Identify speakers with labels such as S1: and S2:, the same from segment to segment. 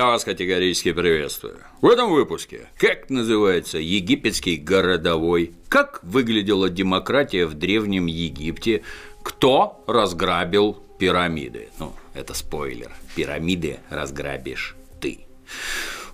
S1: Я вас категорически приветствую. В этом выпуске как называется египетский городовой, как выглядела демократия в Древнем Египте, кто разграбил пирамиды. Ну, это спойлер. Пирамиды разграбишь ты.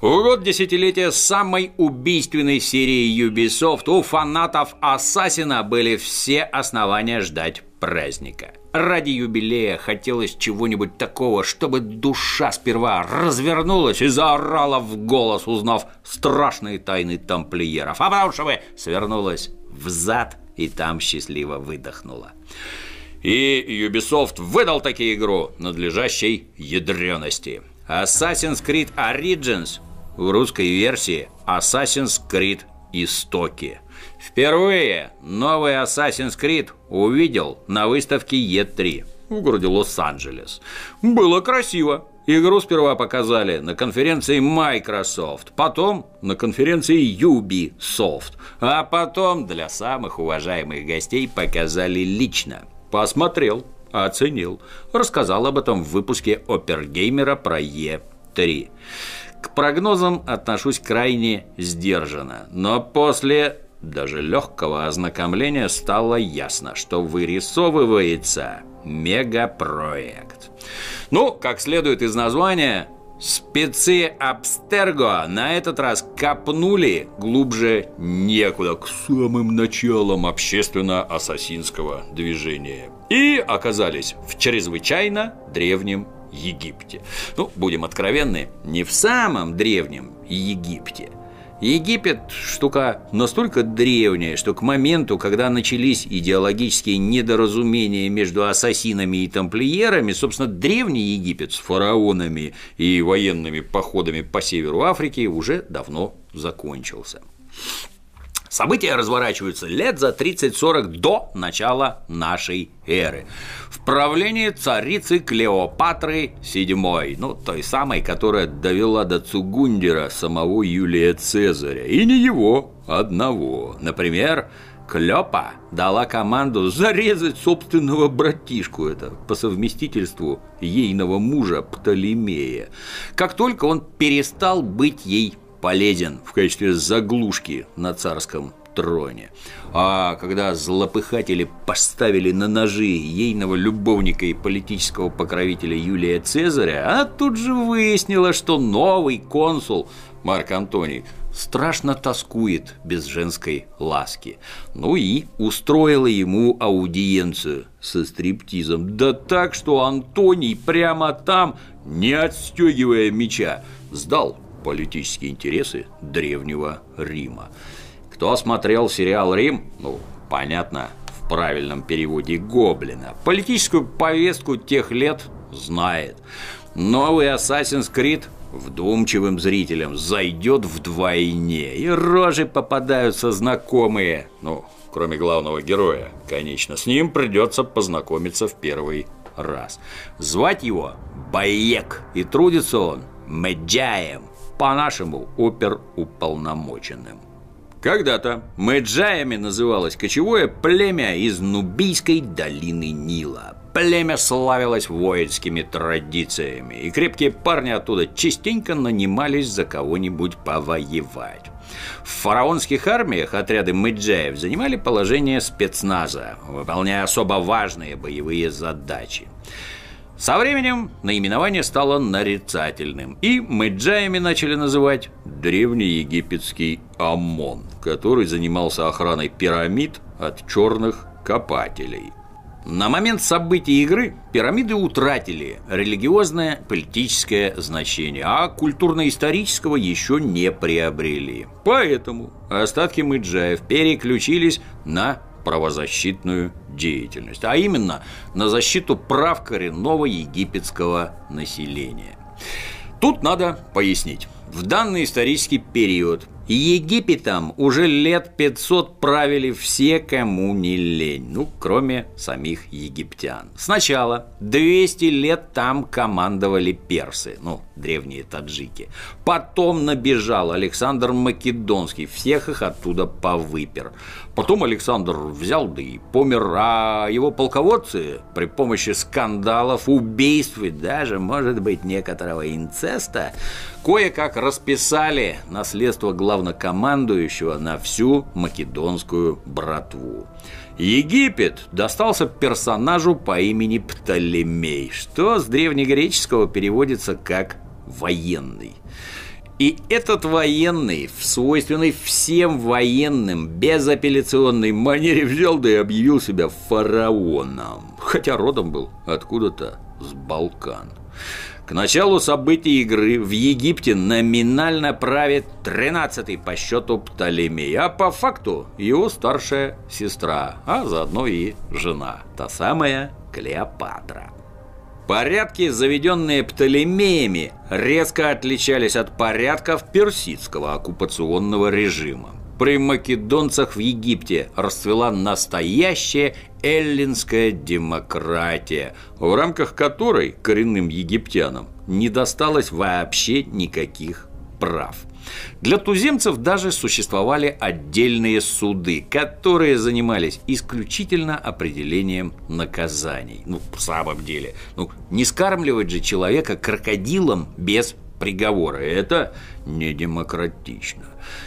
S1: В год десятилетия самой убийственной серии Ubisoft у фанатов Ассасина были все основания ждать праздника. Ради юбилея хотелось чего-нибудь такого, чтобы душа сперва развернулась и заорала в голос, узнав страшные тайны тамплиеров, а потом чтобы свернулась в зад и там счастливо выдохнула. И Ubisoft выдал таки игру надлежащей ядрености. Assassin's Creed Origins в русской версии Assassin's Creed Истоки – Впервые новый Assassin's Creed увидел на выставке E3 в городе Лос-Анджелес. Было красиво. Игру сперва показали на конференции Microsoft, потом на конференции Ubisoft, а потом для самых уважаемых гостей показали лично. Посмотрел, оценил, рассказал об этом в выпуске Опергеймера про E3. К прогнозам отношусь крайне сдержанно, но после даже легкого ознакомления стало ясно, что вырисовывается мегапроект. Ну, как следует из названия, спецы Абстерго на этот раз копнули глубже некуда, к самым началам общественно-ассасинского движения. И оказались в чрезвычайно древнем Египте. Ну, будем откровенны, не в самом древнем Египте – Египет – штука настолько древняя, что к моменту, когда начались идеологические недоразумения между ассасинами и тамплиерами, собственно, древний Египет с фараонами и военными походами по северу Африки уже давно закончился. События разворачиваются лет за 30-40 до начала нашей эры. В правлении царицы Клеопатры VII, ну, той самой, которая довела до Цугундера самого Юлия Цезаря, и не его одного. Например, Клёпа дала команду зарезать собственного братишку, это по совместительству ейного мужа Птолемея, как только он перестал быть ей полезен в качестве заглушки на царском троне. А когда злопыхатели поставили на ножи ейного любовника и политического покровителя Юлия Цезаря, она тут же выяснила, что новый консул Марк Антоний страшно тоскует без женской ласки. Ну и устроила ему аудиенцию со стриптизом. Да так, что Антоний прямо там, не отстегивая меча, сдал политические интересы древнего Рима. Кто смотрел сериал «Рим», ну, понятно, в правильном переводе «Гоблина», политическую повестку тех лет знает. Новый Assassin's Creed вдумчивым зрителям зайдет вдвойне, и рожи попадаются знакомые, ну, кроме главного героя, конечно, с ним придется познакомиться в первый раз. Звать его Баек, и трудится он Меджаем – по-нашему оперуполномоченным. Когда-то мэджаями называлось кочевое племя из Нубийской долины Нила. Племя славилось воинскими традициями, и крепкие парни оттуда частенько нанимались за кого-нибудь повоевать. В фараонских армиях отряды мэджаев занимали положение спецназа, выполняя особо важные боевые задачи. Со временем наименование стало нарицательным, и мэджаями начали называть древнеегипетский ОМОН, который занимался охраной пирамид от черных копателей. На момент событий игры пирамиды утратили религиозное политическое значение, а культурно-исторического еще не приобрели. Поэтому остатки мэджаев переключились на правозащитную деятельность, а именно на защиту прав коренного египетского населения. Тут надо пояснить. В данный исторический период Египетом уже лет 500 правили все, кому не лень, ну, кроме самих египтян. Сначала 200 лет там командовали персы, ну, древние таджики. Потом набежал Александр Македонский, всех их оттуда повыпер. Потом Александр взял да и помер, а его полководцы при помощи скандалов, убийств и даже, может быть, некоторого инцеста кое-как расписали наследство главнокомандующего на всю македонскую братву. Египет достался персонажу по имени Птолемей, что с древнегреческого переводится как «военный». И этот военный, в свойственной всем военным, безапелляционной манере взял да и объявил себя фараоном, хотя родом был откуда-то с Балкан. К началу событий игры в Египте номинально правит 13-й по счету Птолемей, а по факту его старшая сестра, а заодно и жена, та самая Клеопатра. Порядки, заведенные Птолемеями, резко отличались от порядков персидского оккупационного режима. При македонцах в Египте расцвела настоящая эллинская демократия, в рамках которой коренным египтянам не досталось вообще никаких прав. Для туземцев даже существовали отдельные суды, которые занимались исключительно определением наказаний. Ну, в самом деле, ну, не скармливать же человека крокодилом без приговора. Это не демократично.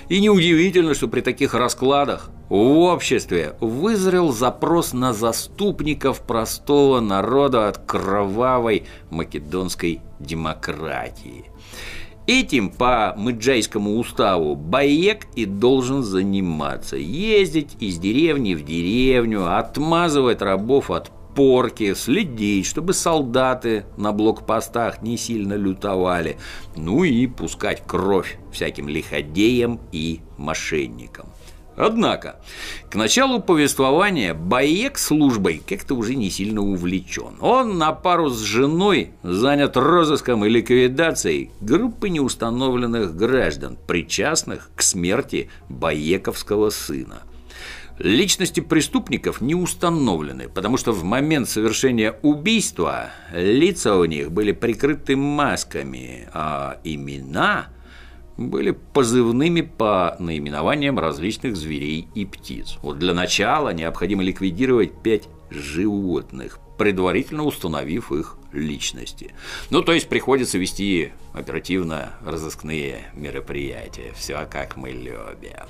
S1: И неудивительно, что при таких раскладах в обществе вызрел запрос на заступников простого народа от кровавой македонской демократии. Этим по Мэджайскому уставу Баек и должен заниматься. Ездить из деревни в деревню, отмазывать рабов от порки, следить, чтобы солдаты на блокпостах не сильно лютовали, ну и пускать кровь всяким лиходеям и мошенникам. Однако, к началу повествования Баек службой как-то уже не сильно увлечен. Он на пару с женой занят розыском и ликвидацией группы неустановленных граждан, причастных к смерти Баековского сына. Личности преступников не установлены, потому что в момент совершения убийства лица у них были прикрыты масками, а имена были позывными по наименованиям различных зверей и птиц. Вот для начала необходимо ликвидировать пять животных, предварительно установив их личности. Ну, то есть приходится вести оперативно-розыскные мероприятия. Все как мы любим.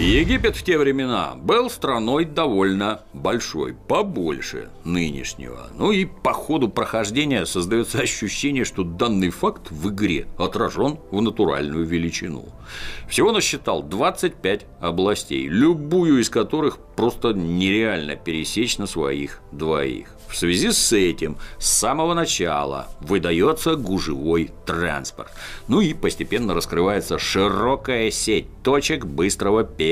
S1: Египет в те времена был страной довольно большой, побольше нынешнего. Ну и по ходу прохождения создается ощущение, что данный факт в игре отражен в натуральную величину. Всего насчитал 25 областей, любую из которых просто нереально пересечь на своих двоих. В связи с этим с самого начала выдается гужевой транспорт. Ну и постепенно раскрывается широкая сеть точек быстрого перемещения.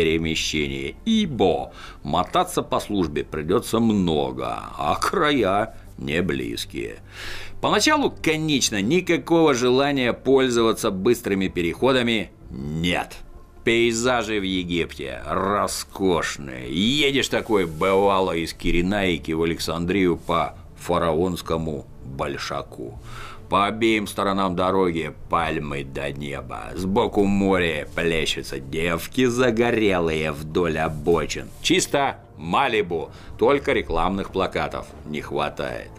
S1: Ибо мотаться по службе придется много, а края не близкие. Поначалу, конечно, никакого желания пользоваться быстрыми переходами нет – Пейзажи в Египте роскошные. Едешь такой, бывало, из Киренаики в Александрию по фараонскому большаку. По обеим сторонам дороги пальмы до неба. Сбоку море плещутся девки загорелые вдоль обочин. Чисто Малибу, только рекламных плакатов не хватает.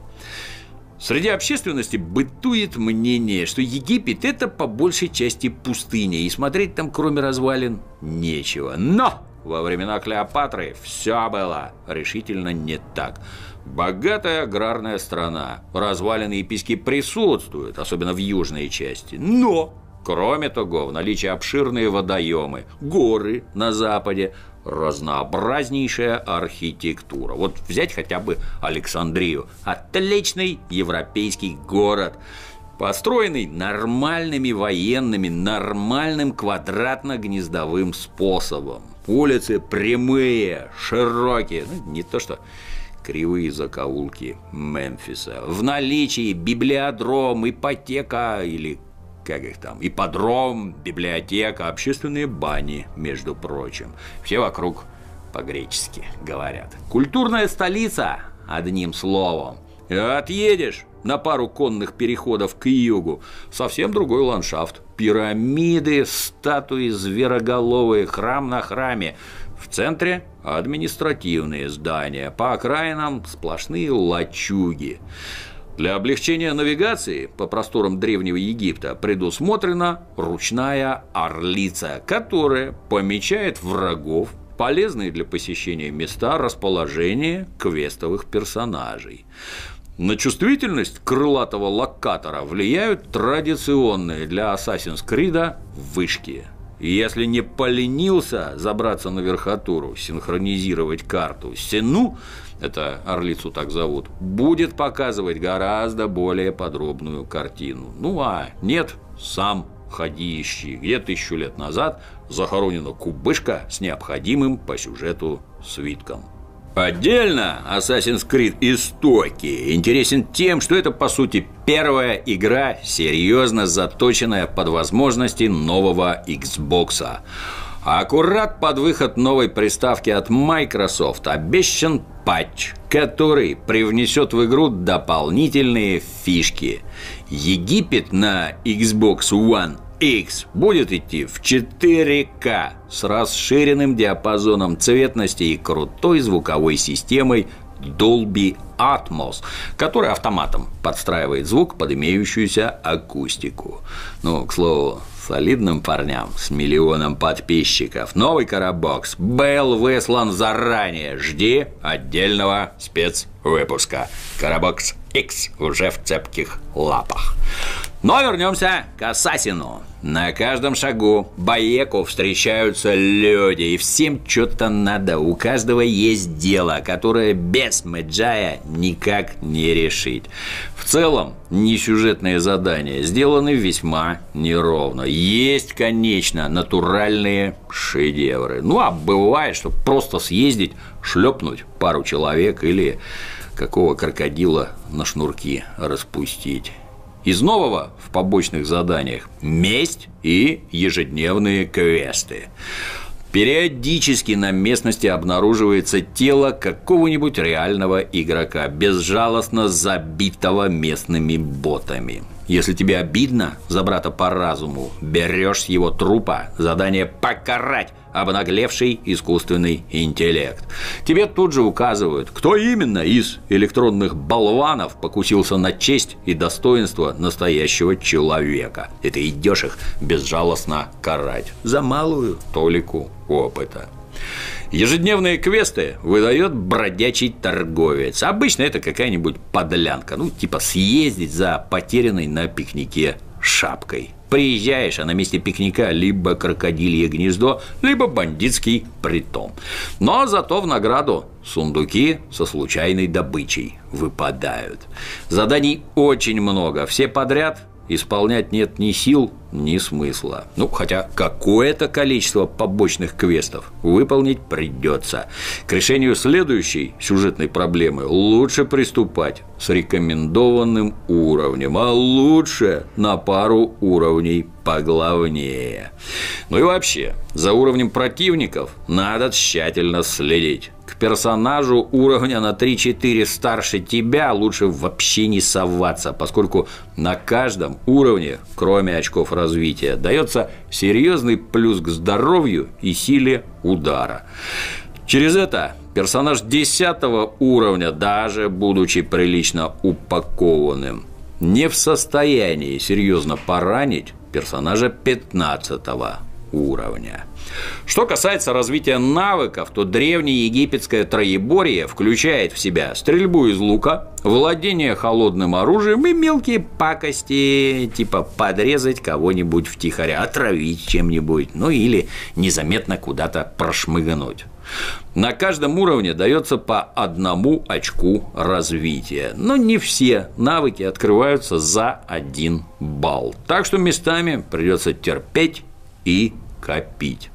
S1: Среди общественности бытует мнение, что Египет – это по большей части пустыня, и смотреть там, кроме развалин, нечего. Но во времена Клеопатры все было решительно не так. Богатая аграрная страна, развалины и пески присутствуют, особенно в южной части. Но Кроме того, в наличии обширные водоемы, горы на западе, разнообразнейшая архитектура. Вот взять хотя бы Александрию. Отличный европейский город построенный нормальными военными, нормальным квадратно-гнездовым способом. Улицы прямые, широкие, ну, не то что кривые закоулки Мемфиса. В наличии библиодром, ипотека или как их там, ипподром, библиотека, общественные бани, между прочим. Все вокруг по-гречески говорят. Культурная столица, одним словом. Отъедешь на пару конных переходов к югу, совсем другой ландшафт. Пирамиды, статуи звероголовые, храм на храме. В центре административные здания, по окраинам сплошные лачуги. Для облегчения навигации по просторам Древнего Египта предусмотрена ручная орлица, которая помечает врагов, полезные для посещения места расположения квестовых персонажей. На чувствительность крылатого локатора влияют традиционные для Assassin's Creed вышки. Если не поленился забраться на верхотуру, синхронизировать карту, Сену, это орлицу так зовут, будет показывать гораздо более подробную картину. Ну а нет, сам ходи ищи. Где тысячу лет назад захоронена кубышка с необходимым по сюжету свитком. Отдельно Assassin's Creed Истоки интересен тем, что это, по сути, первая игра, серьезно заточенная под возможности нового Xbox. Аккурат под выход новой приставки от Microsoft обещан патч, который привнесет в игру дополнительные фишки. Египет на Xbox One X будет идти в 4К с расширенным диапазоном цветности и крутой звуковой системой Dolby Atmos, который автоматом подстраивает звук под имеющуюся акустику. Ну, к слову, солидным парням с миллионом подписчиков новый коробокс был выслан заранее. Жди отдельного спецвыпуска. Коробокс X уже в цепких лапах. Но вернемся к Ассасину. На каждом шагу Баеку встречаются люди, и всем что-то надо. У каждого есть дело, которое без Мэджая никак не решить. В целом, несюжетные задания сделаны весьма неровно. Есть, конечно, натуральные шедевры. Ну, а бывает, что просто съездить, шлепнуть пару человек или какого крокодила на шнурки распустить. Из нового в побочных заданиях – месть и ежедневные квесты. Периодически на местности обнаруживается тело какого-нибудь реального игрока, безжалостно забитого местными ботами – если тебе обидно за брата по разуму, берешь с его трупа задание покарать обнаглевший искусственный интеллект. Тебе тут же указывают, кто именно из электронных болванов покусился на честь и достоинство настоящего человека. И ты идешь их безжалостно карать за малую толику опыта. Ежедневные квесты выдает бродячий торговец. Обычно это какая-нибудь подлянка, ну, типа съездить за потерянной на пикнике шапкой. Приезжаешь, а на месте пикника либо крокодилье гнездо, либо бандитский притон. Но зато в награду сундуки со случайной добычей выпадают. Заданий очень много, все подряд исполнять нет ни сил, ни смысла. Ну, хотя какое-то количество побочных квестов выполнить придется. К решению следующей сюжетной проблемы лучше приступать с рекомендованным уровнем, а лучше на пару уровней поглавнее. Ну и вообще, за уровнем противников надо тщательно следить персонажу уровня на 3-4 старше тебя лучше вообще не соваться, поскольку на каждом уровне, кроме очков развития, дается серьезный плюс к здоровью и силе удара. Через это персонаж 10 уровня, даже будучи прилично упакованным, не в состоянии серьезно поранить персонажа 15 уровня. Что касается развития навыков, то древнеегипетское троеборье включает в себя стрельбу из лука, владение холодным оружием и мелкие пакости, типа подрезать кого-нибудь втихаря, отравить чем-нибудь, ну или незаметно куда-то прошмыгнуть. На каждом уровне дается по одному очку развития, но не все навыки открываются за один балл. Так что местами придется терпеть и копить.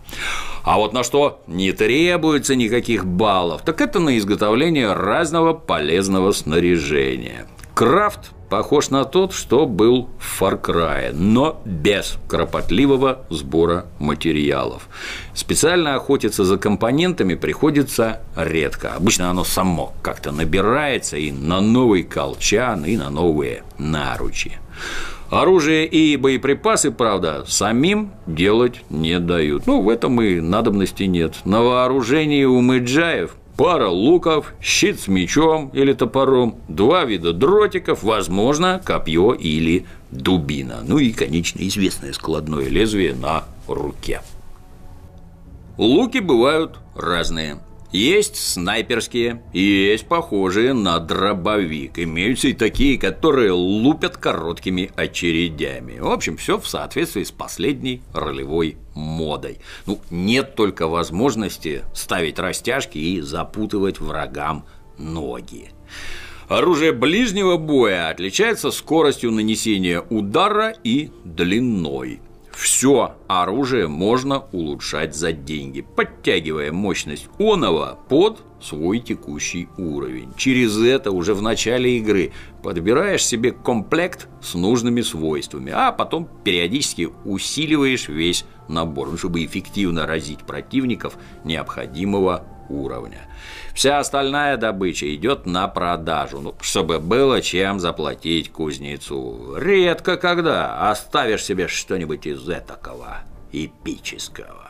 S1: А вот на что не требуется никаких баллов, так это на изготовление разного полезного снаряжения. Крафт похож на тот, что был в Far Cry, но без кропотливого сбора материалов. Специально охотиться за компонентами приходится редко. Обычно оно само как-то набирается и на новый колчан, и на новые наручи. Оружие и боеприпасы, правда, самим делать не дают. Ну, в этом и надобности нет. На вооружении у мэджаев пара луков, щит с мечом или топором, два вида дротиков, возможно, копье или дубина. Ну и, конечно, известное складное лезвие на руке. Луки бывают разные. Есть снайперские, есть похожие на дробовик. Имеются и такие, которые лупят короткими очередями. В общем, все в соответствии с последней ролевой модой. Ну, нет только возможности ставить растяжки и запутывать врагам ноги. Оружие ближнего боя отличается скоростью нанесения удара и длиной. Все оружие можно улучшать за деньги, подтягивая мощность оного под свой текущий уровень. Через это уже в начале игры подбираешь себе комплект с нужными свойствами, а потом периодически усиливаешь весь набор, ну, чтобы эффективно разить противников необходимого уровня. Вся остальная добыча идет на продажу, ну, чтобы было чем заплатить кузнецу. Редко когда оставишь себе что-нибудь из этакого эпического.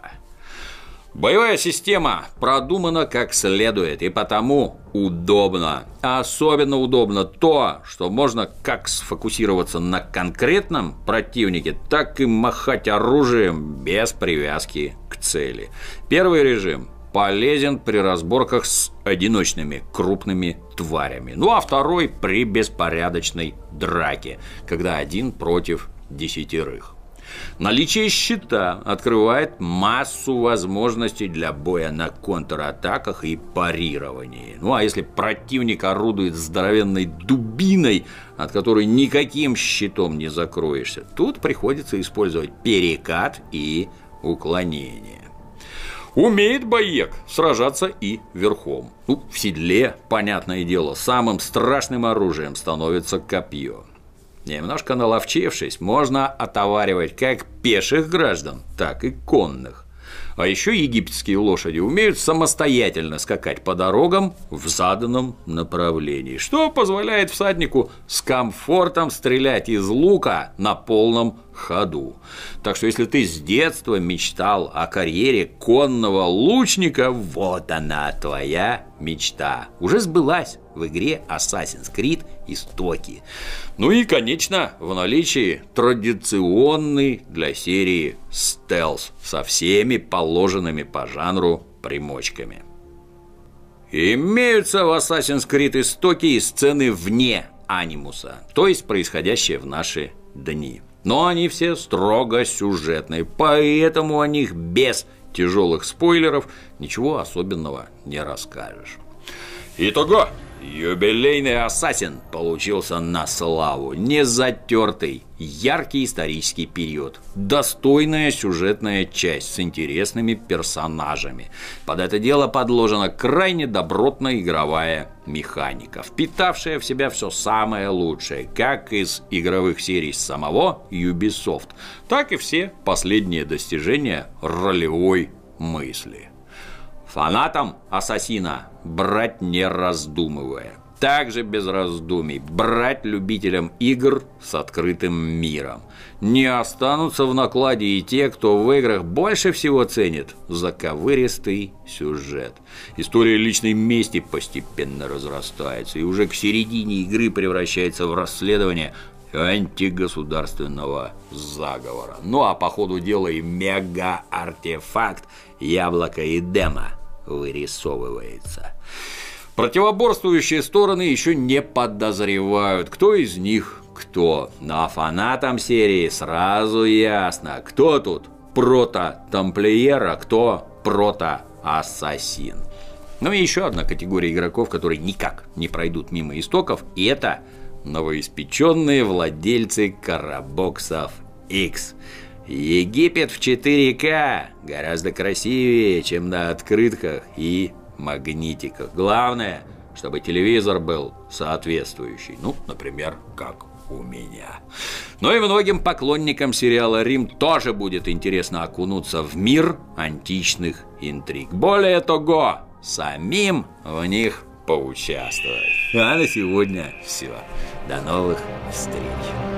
S1: Боевая система продумана как следует и потому удобно. Особенно удобно то, что можно как сфокусироваться на конкретном противнике, так и махать оружием без привязки к цели. Первый режим полезен при разборках с одиночными крупными тварями. Ну а второй при беспорядочной драке, когда один против десятерых. Наличие щита открывает массу возможностей для боя на контратаках и парировании. Ну а если противник орудует здоровенной дубиной, от которой никаким щитом не закроешься, тут приходится использовать перекат и уклонение. Умеет боек сражаться и верхом. Ну, в седле, понятное дело, самым страшным оружием становится копье. Немножко наловчившись, можно отоваривать как пеших граждан, так и конных. А еще египетские лошади умеют самостоятельно скакать по дорогам в заданном направлении, что позволяет всаднику с комфортом стрелять из лука на полном ходу. Так что если ты с детства мечтал о карьере конного лучника, вот она твоя мечта. Уже сбылась в игре Assassin's Creed Истоки. Ну и, конечно, в наличии традиционный для серии стелс со всеми положенными по жанру примочками. Имеются в Assassin's Creed Истоки и сцены вне анимуса, то есть происходящие в наши дни. Но они все строго сюжетные, поэтому о них без тяжелых спойлеров ничего особенного не расскажешь. Итого, Юбилейный ассасин получился на славу, не затертый, яркий исторический период, достойная сюжетная часть с интересными персонажами. Под это дело подложена крайне добротная игровая механика, впитавшая в себя все самое лучшее, как из игровых серий самого Ubisoft, так и все последние достижения ролевой мысли. Фанатам Ассасина брать не раздумывая. Также без раздумий брать любителям игр с открытым миром. Не останутся в накладе и те, кто в играх больше всего ценит заковыристый сюжет. История личной мести постепенно разрастается и уже к середине игры превращается в расследование антигосударственного заговора. Ну а по ходу дела и мега-артефакт Яблоко и Дема вырисовывается. Противоборствующие стороны еще не подозревают, кто из них кто. Но фанатам серии сразу ясно, кто тут прото-тамплиер, а кто прото-ассасин. Ну и еще одна категория игроков, которые никак не пройдут мимо истоков, и это новоиспеченные владельцы карабоксов X. Египет в 4К гораздо красивее, чем на открытках и магнитиках. Главное, чтобы телевизор был соответствующий. Ну, например, как у меня. Но и многим поклонникам сериала «Рим» тоже будет интересно окунуться в мир античных интриг. Более того, самим в них поучаствовать. А на сегодня все. До новых встреч.